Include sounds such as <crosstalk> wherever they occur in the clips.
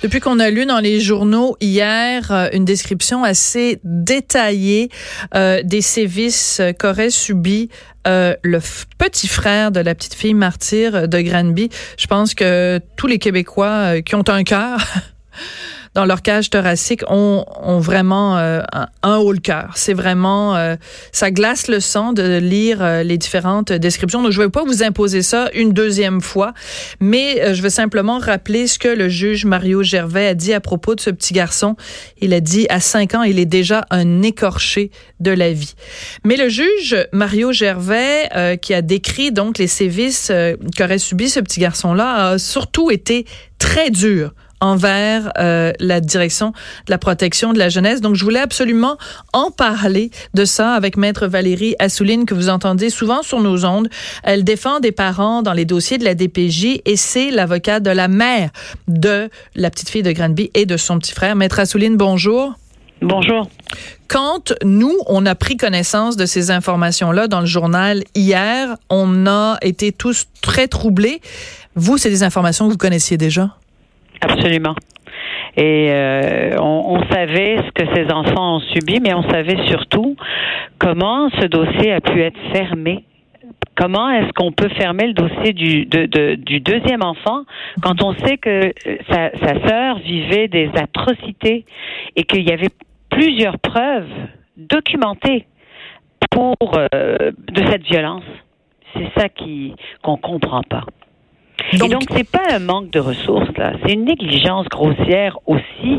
Depuis qu'on a lu dans les journaux hier euh, une description assez détaillée euh, des sévices qu'aurait subi euh, le petit frère de la petite fille martyre de Granby, je pense que tous les Québécois qui ont un cœur <laughs> dans leur cage thoracique ont, vraiment euh, un, haut le cœur. C'est vraiment, euh, ça glace le sang de lire euh, les différentes descriptions. Donc, je ne vais pas vous imposer ça une deuxième fois, mais je veux simplement rappeler ce que le juge Mario Gervais a dit à propos de ce petit garçon. Il a dit, à cinq ans, il est déjà un écorché de la vie. Mais le juge Mario Gervais, qui a décrit donc les sévices qu'aurait subi ce petit garçon-là, a surtout été très dur envers euh, la direction de la protection de la jeunesse. Donc, je voulais absolument en parler de ça avec Maître Valérie Assouline, que vous entendez souvent sur nos ondes. Elle défend des parents dans les dossiers de la DPJ et c'est l'avocat de la mère de la petite fille de Granby et de son petit frère. Maître Assouline, bonjour. Bonjour. Quand nous, on a pris connaissance de ces informations-là dans le journal hier, on a été tous très troublés. Vous, c'est des informations que vous connaissiez déjà? Absolument. Et euh, on, savait ce que ces enfants ont subi, mais on savait surtout comment ce dossier a pu être fermé. Comment est-ce qu'on peut fermer le dossier du, du deuxième enfant quand on sait que euh, sa, sœur vivait des atrocités et qu'il y avait plusieurs preuves documentées pour euh, de cette violence? C'est ça qui qu'on comprend pas. Donc, Et donc, c'est pas un manque de ressources, là. C'est une négligence grossière aussi,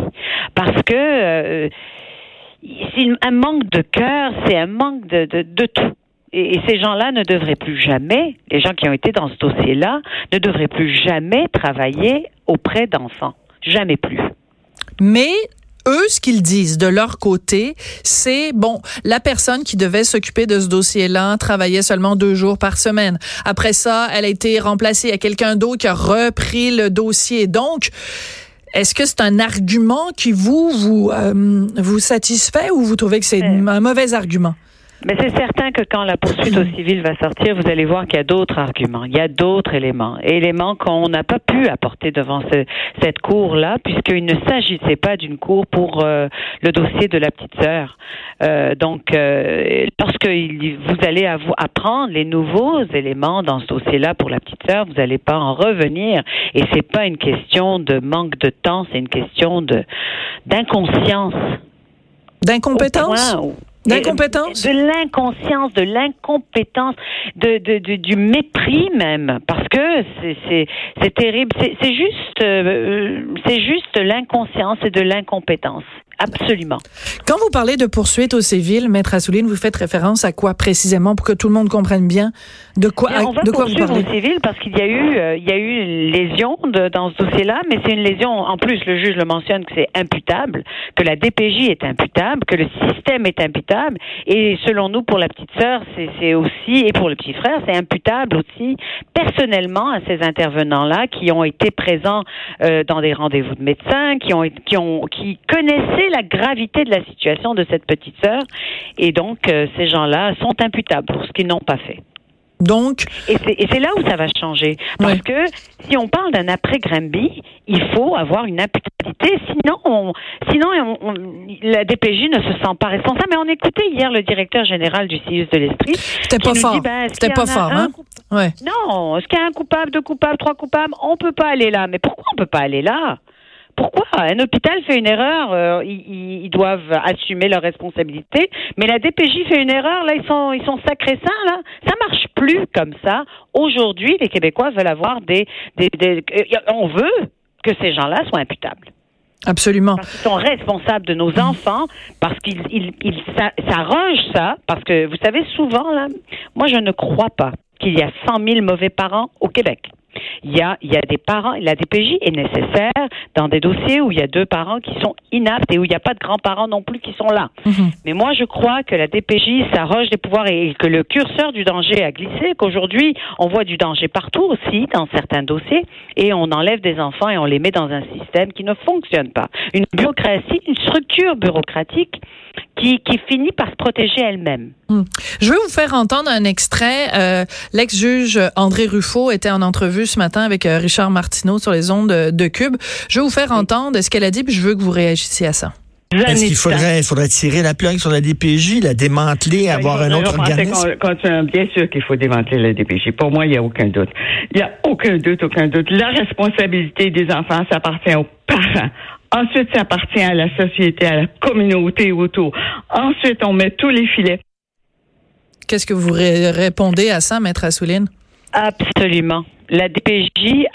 parce que euh, c'est un manque de cœur, c'est un manque de, de, de tout. Et, ces gens-là ne devraient plus jamais, les gens qui ont été dans ce dossier-là, ne devraient plus jamais travailler auprès d'enfants. Jamais plus. Mais eux, ce qu'ils disent de leur côté, c'est bon, la personne qui devait s'occuper de ce dossier-là travaillait seulement deux jours par semaine. Après ça, elle a été remplacée à quelqu'un d'autre qui a repris le dossier. Donc, est-ce que c'est un argument qui vous vous euh, vous satisfait ou vous trouvez que c'est un mauvais argument? Mais c'est certain que quand la poursuite au civil va sortir, vous allez voir qu'il y a d'autres arguments, il y a d'autres éléments, éléments qu'on n'a pas pu apporter devant ce, cette cour-là, puisqu'il ne s'agissait pas d'une cour pour euh, le dossier de la petite sœur. Euh, donc, euh, lorsque vous allez apprendre les nouveaux éléments dans ce dossier-là pour la petite sœur, vous n'allez pas en revenir. Et c'est pas une question de manque de temps, c'est une question de d'inconscience. D'incompétence? D'incompétence? De l'inconscience, de l'incompétence, de, de, du mépris même, parce que c'est terrible. C'est juste, euh, c'est juste l'inconscience et de l'incompétence. Absolument. Quand vous parlez de poursuite au civil, Maître Assouline, vous faites référence à quoi précisément pour que tout le monde comprenne bien de quoi, on va de quoi vous parlez? au civil parce qu'il y a eu, euh, il y a eu une lésion de, dans ce dossier-là, mais c'est une lésion, en plus, le juge le mentionne que c'est imputable, que la DPJ est imputable, que le système est imputable, et selon nous, pour la petite sœur, c'est aussi, et pour le petit frère, c'est imputable aussi personnellement à ces intervenants-là qui ont été présents euh, dans des rendez-vous de médecins, qui ont, qui ont, qui connaissaient la gravité de la situation de cette petite sœur. Et donc, euh, ces gens-là sont imputables pour ce qu'ils n'ont pas fait. Donc. Et c'est là où ça va changer. Parce que si on parle d'un après Granby, il faut avoir une imputabilité. Sinon, sinon la DPJ ne se sent pas responsable. Mais on écoutait hier le directeur général du CIUS de l'Esprit. C'était pas fort. Ben, C'était pas fort, hein? Ouais. Non. Est-ce qu'il y a un coupable, deux coupables, trois coupables? On peut pas aller là. Mais pourquoi on peut pas aller là? Pourquoi un hôpital fait une erreur, euh, ils, doivent assumer leur responsabilité. Mais la DPJ fait une erreur, là ils sont ils sont sacrés saints là. Ça marche plus comme ça. Aujourd'hui, les Québécois veulent avoir des, des, euh, on veut que ces gens-là soient imputables. Absolument. Parce qu'ils sont responsables de nos enfants, parce qu'ils ils, ils s'arrangent ça, parce que vous savez souvent là, moi je ne crois pas qu'il y a 100 000 mauvais parents au Québec. Il y a, il y a des parents, la DPJ est nécessaire dans des dossiers où il y a deux parents qui sont inaptes et où il n'y a pas de grands-parents non plus qui sont là. Mhm. Mais moi, je crois que la DPJ s'arroge des pouvoirs et que le curseur du danger a glissé, qu'aujourd'hui, on voit du danger partout aussi dans certains dossiers et on enlève des enfants et on les met dans un système qui ne fonctionne pas. Une bureaucratie, une structure bureaucratique qui, qui finit par se protéger elle-même. Hmm. Je veux vous faire entendre un extrait. Euh, L'ex-juge André Ruffo était en entrevue ce matin avec euh, Richard Martineau sur les ondes de, de Cube. Je veux vous faire entendre ce qu'elle a dit, puis je veux que vous réagissiez à ça. Est-ce qu'il faudrait, faudrait tirer la plug sur la DPJ, la démanteler, ben, avoir un autre organisme? bien sûr qu'il faut démanteler la DPJ. Pour moi, il n'y a aucun doute. Il n'y a aucun doute, aucun doute. La responsabilité des enfants, ça appartient aux parents. Ensuite, ça appartient à la société, à la communauté autour. Ensuite, on met tous les filets. Qu'est-ce que vous répondez à ça, Maître Assouline? Absolument la DPJ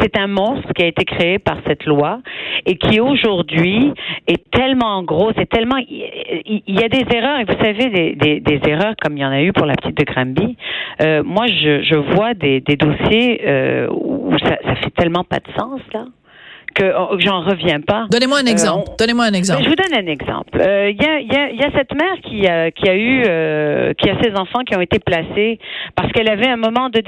c'est un monstre qui a été créé par cette loi et qui aujourd'hui est tellement gros, c'est tellement il, y a des erreurs et vous savez des, des, erreurs comme il y en a eu pour la petite de Granby. Euh, moi, je, je vois des, des dossiers euh, où ça, ça fait tellement pas de sens là. Oh, que j'en reviens pas. Donnez-moi un euh, exemple. Donnez-moi un exemple. Je vous donne un exemple. Il euh, y, a, y, a, y, a, cette mère qui a, qui a eu, euh, qui a ses enfants qui ont été placés parce qu'elle avait un moment de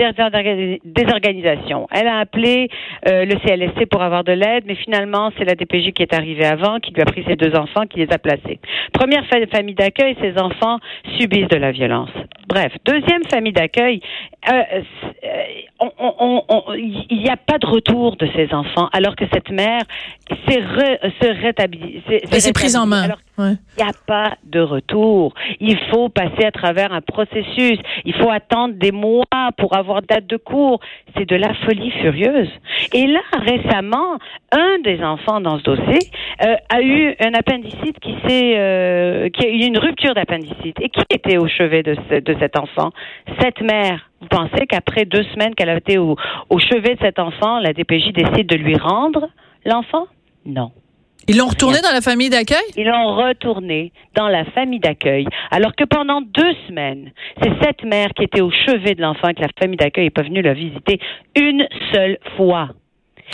désorganisation. Elle a appelé le CLSC pour avoir de l'aide, mais finalement c'est la DPJ qui est arrivée avant, qui lui a pris ses deux enfants, qui les a placés. Première famille d'accueil, ses enfants subissent de la violence. Bref, deuxième famille d'accueil, il n'y a pas de retour de ces enfants, alors que cette mère s'est se rétablit. C'est prise en main. Il n'y a pas de retour. Il faut passer à travers un processus. Il faut attendre des mois pour avoir date de cours. C'est de la folie furieuse. Et là, récemment, un des enfants dans ce dossier euh, a eu un appendicite qui s'est, euh, qui a eu une rupture d'appendicite. Et qui était au chevet de, de cet enfant? Cette mère. Vous pensez qu'après deux semaines qu'elle a été au, au chevet de cet enfant, la DPJ décide de lui rendre? L'enfant? Non. Ils l'ont retourné dans la famille d'accueil? Ils l'ont retourné dans la famille d'accueil. Alors que pendant deux semaines, c'est cette mère qui était au chevet de l'enfant que la famille d'accueil n'est pas venue la visiter une seule fois.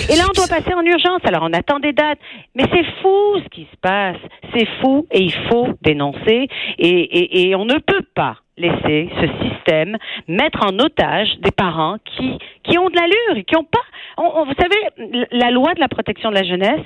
Et là, on doit passer en urgence. Alors, on attend des dates. Mais c'est fou ce qui se passe. C'est fou et il faut dénoncer. Et, et, et on ne peut pas laisser ce système mettre en otage des parents qui, qui ont de l'allure et qui ont pas. On, vous savez, la loi de la protection de la jeunesse,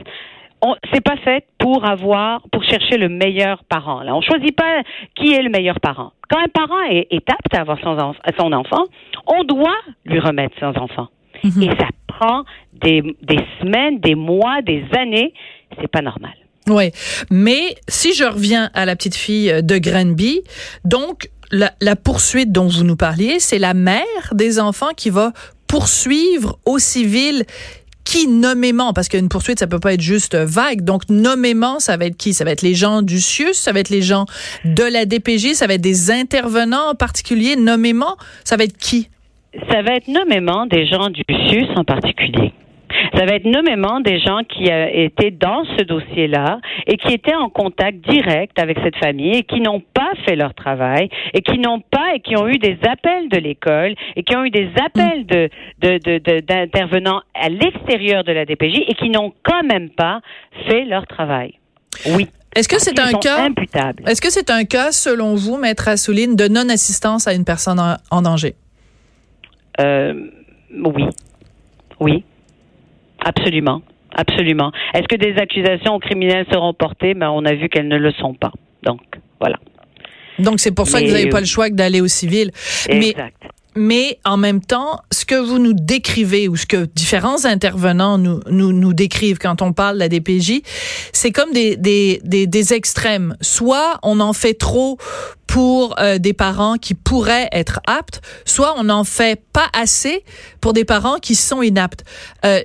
c'est pas fait pour avoir, pour chercher le meilleur parent. Là, on choisit pas qui est le meilleur parent. Quand un parent est, apte à avoir son, son, enfant, on doit lui remettre son enfant. Mhm. Et ça prend des, des semaines, des mois, des années. C'est pas normal. Oui, mais si je reviens à la petite fille de Granby, donc la, la poursuite dont vous nous parliez, c'est la mère des enfants qui va poursuivre au civil qui nommément, parce qu'une poursuite, ça peut pas être juste vague. Donc, nommément, ça va être qui? Ça va être les gens du CIUS, ça va être les gens de la DPJ, ça va être des intervenants en particulier, nommément. Ça va être qui? Ça va être nommément des gens du CIUS en particulier. Ça va être nommément des gens qui euh, étaient dans ce dossier-là et qui étaient en contact direct avec cette famille et qui n'ont pas fait leur travail et qui n'ont pas et qui ont eu des appels de l'école et qui ont eu des appels de, d'intervenants à l'extérieur de la DPJ et qui n'ont quand même pas fait leur travail. Oui. Est-ce que c'est un cas Est-ce que c'est un cas selon vous, maître Assouline, de non-assistance à une personne en, danger? Euh, Oui. Oui. Absolument. Absolument. Est-ce que des accusations criminelles seront portées? Mais ben, on a vu qu'elles ne le sont pas. Donc, voilà. Donc, c'est pour ça que vous n'avez pas le choix que d'aller au civil. Exact mais en même temps, ce que vous nous décrivez ou ce que différents intervenants nous, nous, nous décrivent quand on parle de la DPJ, c'est comme des, des, des, des, extrêmes. Soit on en fait trop pour euh, des parents qui pourraient être aptes, soit on n'en fait pas assez pour des parents qui sont inaptes. Euh,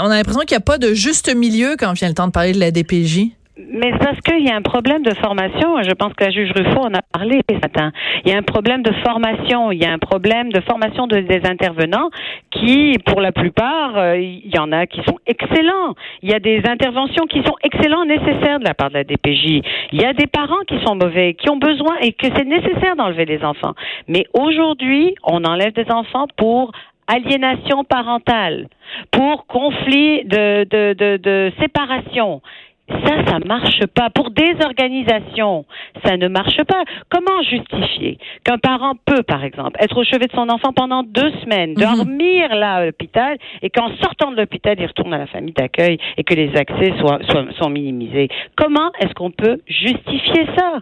on a l'impression qu'il n'y a pas de juste milieu quand vient le temps de parler de la DPJ. Mais parce qu'il y a un problème de formation. Je pense que la juge Ruffo en a parlé ce matin. Il y a un problème de formation. Il y a un problème de formation de, des intervenants qui, pour la plupart, euh, il y en a qui sont excellents. Il y a des interventions qui sont excellentes, nécessaires de la part de la DPJ. Il y a des parents qui sont mauvais, qui ont besoin et que c'est nécessaire d'enlever les enfants. Mais aujourd'hui, on enlève des enfants pour aliénation parentale, pour conflit de, de, de, de séparation. Ça, ça marche pas. Pour des organisations, ça ne marche pas. Comment justifier qu'un parent peut, par exemple, être au chevet de son enfant pendant deux semaines, mhm. dormir là à l'hôpital, et qu'en sortant de l'hôpital, il retourne à la famille d'accueil et que les accès soient, soient sont minimisés? Comment est-ce qu'on peut justifier ça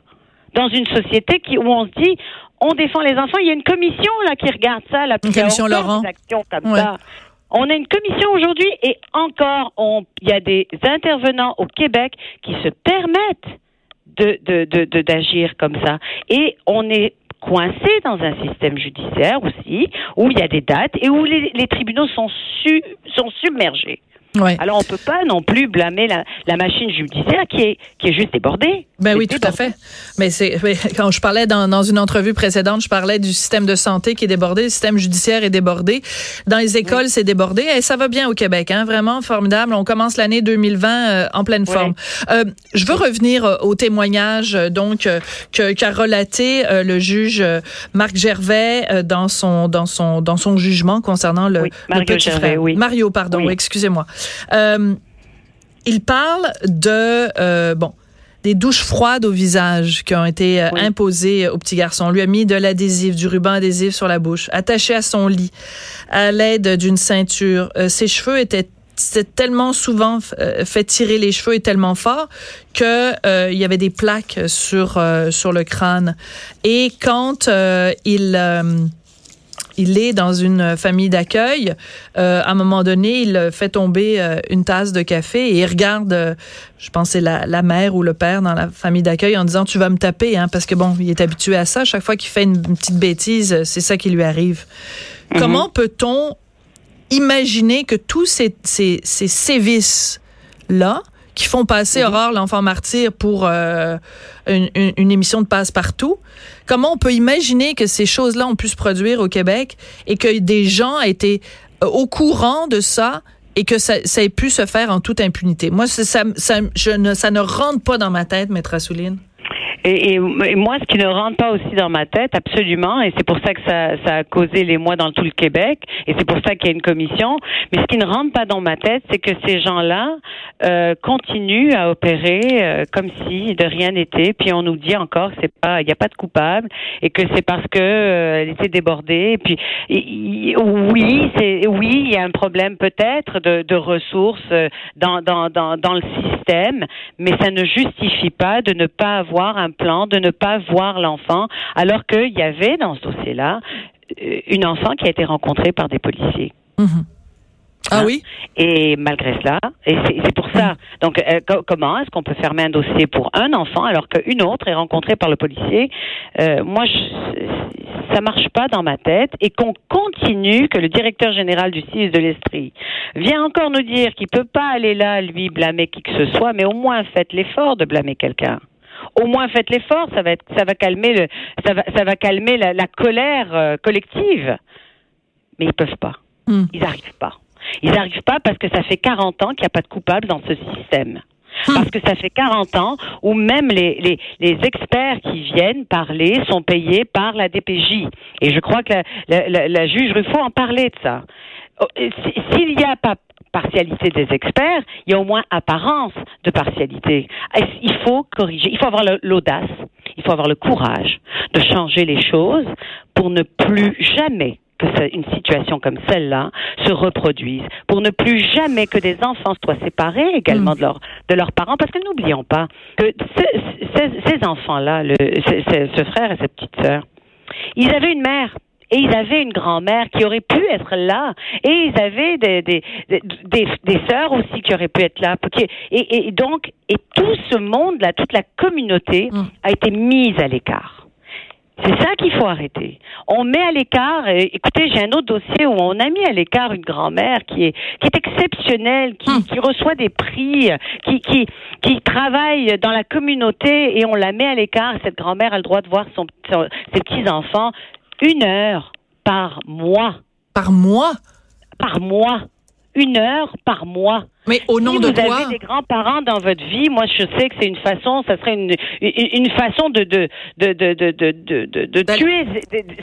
dans une société qui, où on se dit, on défend les enfants. Il y a une commission là qui regarde ça, la commission Laurent. actions comme ça? On a une commission aujourd'hui et encore, il y a des intervenants au Québec qui se permettent de, d'agir comme ça. Et on est coincé dans un système judiciaire aussi, où il y a des dates et où les, tribunaux sont, sont submergés. Alors on peut pas non plus blâmer la, la, machine judiciaire qui est qui est juste débordée. Ben oui, tout à fait. Mais c'est <laughs> quand je parlais dans, dans une entrevue précédente, je parlais du système de santé qui est débordé, le système judiciaire est débordé, dans les écoles c'est débordé et ça va bien au Québec, hein, vraiment formidable. On commence l'année 2020 euh, en pleine forme. Euh, je veux revenir euh, au témoignage donc que qu'a relaté le juge Marc Gervais dans son dans son dans son jugement concernant le, Mario petit Gervais, frère. Mario, pardon, excusez-moi. Euh, il parle de euh, bon des douches froides au visage qui ont été euh, imposées au petit garçon. On lui a mis de l'adhésif, du ruban adhésif sur la bouche, attaché à son lit à l'aide d'une ceinture. ses cheveux étaient tellement souvent fait tirer les cheveux et tellement fort que il y avait des plaques sur sur le crâne. Et quand il il est dans une famille d'accueil. Euh, à un moment donné, il fait tomber euh, une tasse de café et il regarde, euh, je pense c'est la, mère ou le père dans la famille d'accueil en disant tu vas me taper, hein, parce que bon, il est habitué à ça. Chaque fois qu'il fait une, petite bêtise, c'est ça qui lui arrive. Mhm. Comment peut-on imaginer que tous ces, ces, ces sévices là qui font passer mhm. Aurore l'enfant martyr pour euh, une, émission de passe-partout. Comment on peut imaginer que ces choses-là ont pu se produire au Québec et que des gens aient été euh, au courant de ça et que ça, ait pu se faire en toute impunité? Moi, ça, ça, je ne, ça ne rentre pas dans ma tête, Maître Assouline. Et, moi, ce qui ne rentre pas aussi dans ma tête, absolument, et c'est pour ça que ça, ça a causé les mois dans tout le Québec, et c'est pour ça qu'il y a une commission, mais ce qui ne rentre pas dans ma tête, c'est que ces gens-là euh, continuent à opérer euh, comme si de rien n'était, puis on nous dit encore c'est pas, il n'y a pas de coupable, et que c'est parce que euh, elle était débordée, et puis oui, c'est oui, il y a un problème peut-être de, de ressources euh, dans, dans, dans, dans le système, mais ça ne justifie pas de ne pas avoir plan, de ne pas voir l'enfant, alors qu'il y avait dans ce dossier-là euh, une enfant qui a été rencontrée par des policiers. Mhm. Ah hein? oui? Et malgré cela, et c'est pour ça. Donc, euh, comment est-ce qu'on peut fermer un dossier pour un enfant alors qu'une autre est rencontrée par le policier? Euh, moi, je, ça marche pas dans ma tête. Et qu'on continue, que le directeur général du CIS de l'Estrie vient encore nous dire qu'il peut pas aller là, lui, blâmer qui que ce soit, mais au moins faites l'effort de blâmer quelqu'un au moins faites l'effort, ça va être, ça va calmer le, ça va, ça va calmer la, colère euh, collective. Mais ils peuvent pas. Hmm. Ils n'arrivent pas. Ils n'arrivent pas parce que ça fait 40 ans qu'il n'y a pas de coupable dans ce système. Hmm. Parce que ça fait 40 ans où même les, les, les, experts qui viennent parler sont payés par la DPJ. Et je crois que la, la, la juge Ruffo en parlait de ça. Oh, s'il n'y a pas partialité des experts, il y a au moins apparence de partialité. Il faut corriger, il faut avoir l'audace, il faut avoir le courage de changer les choses pour ne plus jamais que une situation comme celle-là se reproduise, pour ne plus jamais que des enfants soient séparés également mm. de, leur, de leurs parents, parce que n'oublions pas que ces, enfants-là, ce frère et cette petite sœur, ils avaient une mère et ils avaient une grand-mère qui aurait pu être là, et ils avaient des, des, des, des sœurs aussi qui auraient pu être là. Et, et donc, et tout ce monde-là, toute la communauté mm. a été mise à l'écart. C'est ça qu'il faut arrêter. On met à l'écart. Écoutez, j'ai un autre dossier où on a mis à l'écart une grand-mère qui est qui est exceptionnelle, qui, mm. qui reçoit des prix, qui qui qui travaille dans la communauté et on la met à l'écart. Cette grand-mère a le droit de voir son, ses petits enfants une heure par mois. Par mois? Par mois. Une heure par mois. Mais au nom de quoi? vous avez des grands-parents dans votre vie, moi je sais que c'est une façon, ça serait une, une, façon de, de, de, de, de, de, tuer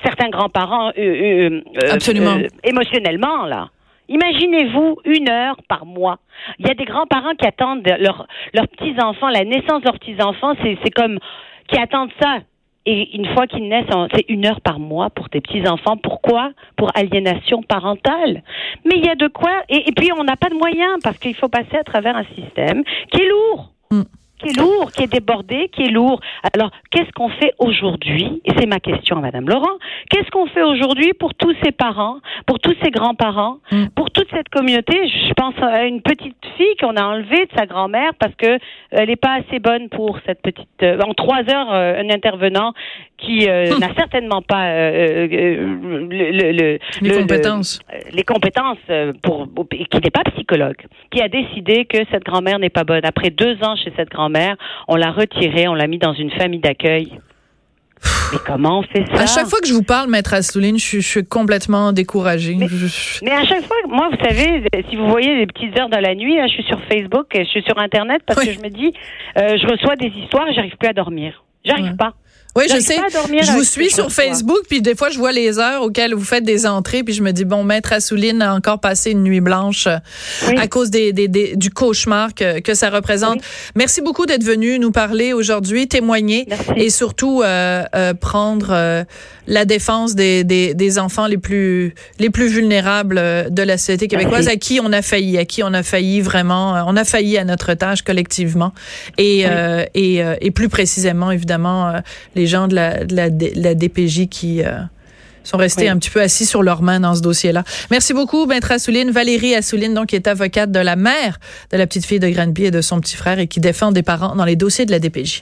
certains grands-parents euh, euh, euh, Absolument. émotionnellement, là. Imaginez-vous une heure par mois. Il y a des grands-parents qui attendent leurs petits-enfants, la naissance de leurs petits-enfants, c'est comme qui attendent ça. Et une fois qu'ils naissent, c'est une heure par mois pour tes petits-enfants. Pourquoi? Pour aliénation parentale. Mais il y a de quoi. Et, puis, on n'a pas de moyens parce qu'il faut passer à travers un système qui est lourd. Mm qui est lourd, qui est débordé, qui est lourd. Alors, qu'est-ce qu'on fait aujourd'hui? Et c'est ma question à Madame Laurent. Qu'est-ce qu'on fait aujourd'hui pour tous ces parents, pour tous ces grands-parents, mm. pour toute cette communauté? Je pense à une petite fille qu'on a enlevée de sa grand-mère parce que elle n'est pas assez bonne pour cette petite. Euh, en trois heures, euh, un intervenant qui hmm. n'a certainement pas le, les compétences, les compétences pour, qui n'est pas psychologue, qui a décidé que cette grand-mère n'est pas bonne. Après deux ans chez cette grand-mère mère, on l'a retiré, on l'a mis dans une famille d'accueil. Mais comment on fait ça? À chaque fois que je vous parle, maître Assouline, je, suis complètement découragée. Mais, à chaque fois, moi, vous savez, si vous voyez les petites heures de la nuit, je suis sur Facebook, je suis sur Internet parce que je me dis, euh, je reçois des histoires et j'arrive plus à dormir. J'arrive pas. Oui, je sais. Je vous suis sur Facebook, puis des fois, je vois les heures auxquelles vous faites des entrées, puis je me dis, bon, Maître Assouline a encore passé une nuit blanche euh, à cause des, des, du cauchemar que, que ça représente. Merci beaucoup d'être venu nous parler aujourd'hui, témoigner et surtout euh, euh, prendre euh, la défense des, des, des, enfants les plus, les plus vulnérables de la société québécoise, à qui on a failli, à qui on a failli vraiment, on a failli à notre tâche collectivement. Et, et, et plus précisément, évidemment, les gens de la, de la, DPJ qui euh, sont restés un petit peu assis sur leurs mains dans ce dossier-là. Merci beaucoup, Maître Assouline. Valérie Assouline, donc, qui est avocate de la mère de la petite fille de Granby et de son petit frère et qui défend des parents dans les dossiers de la DPJ.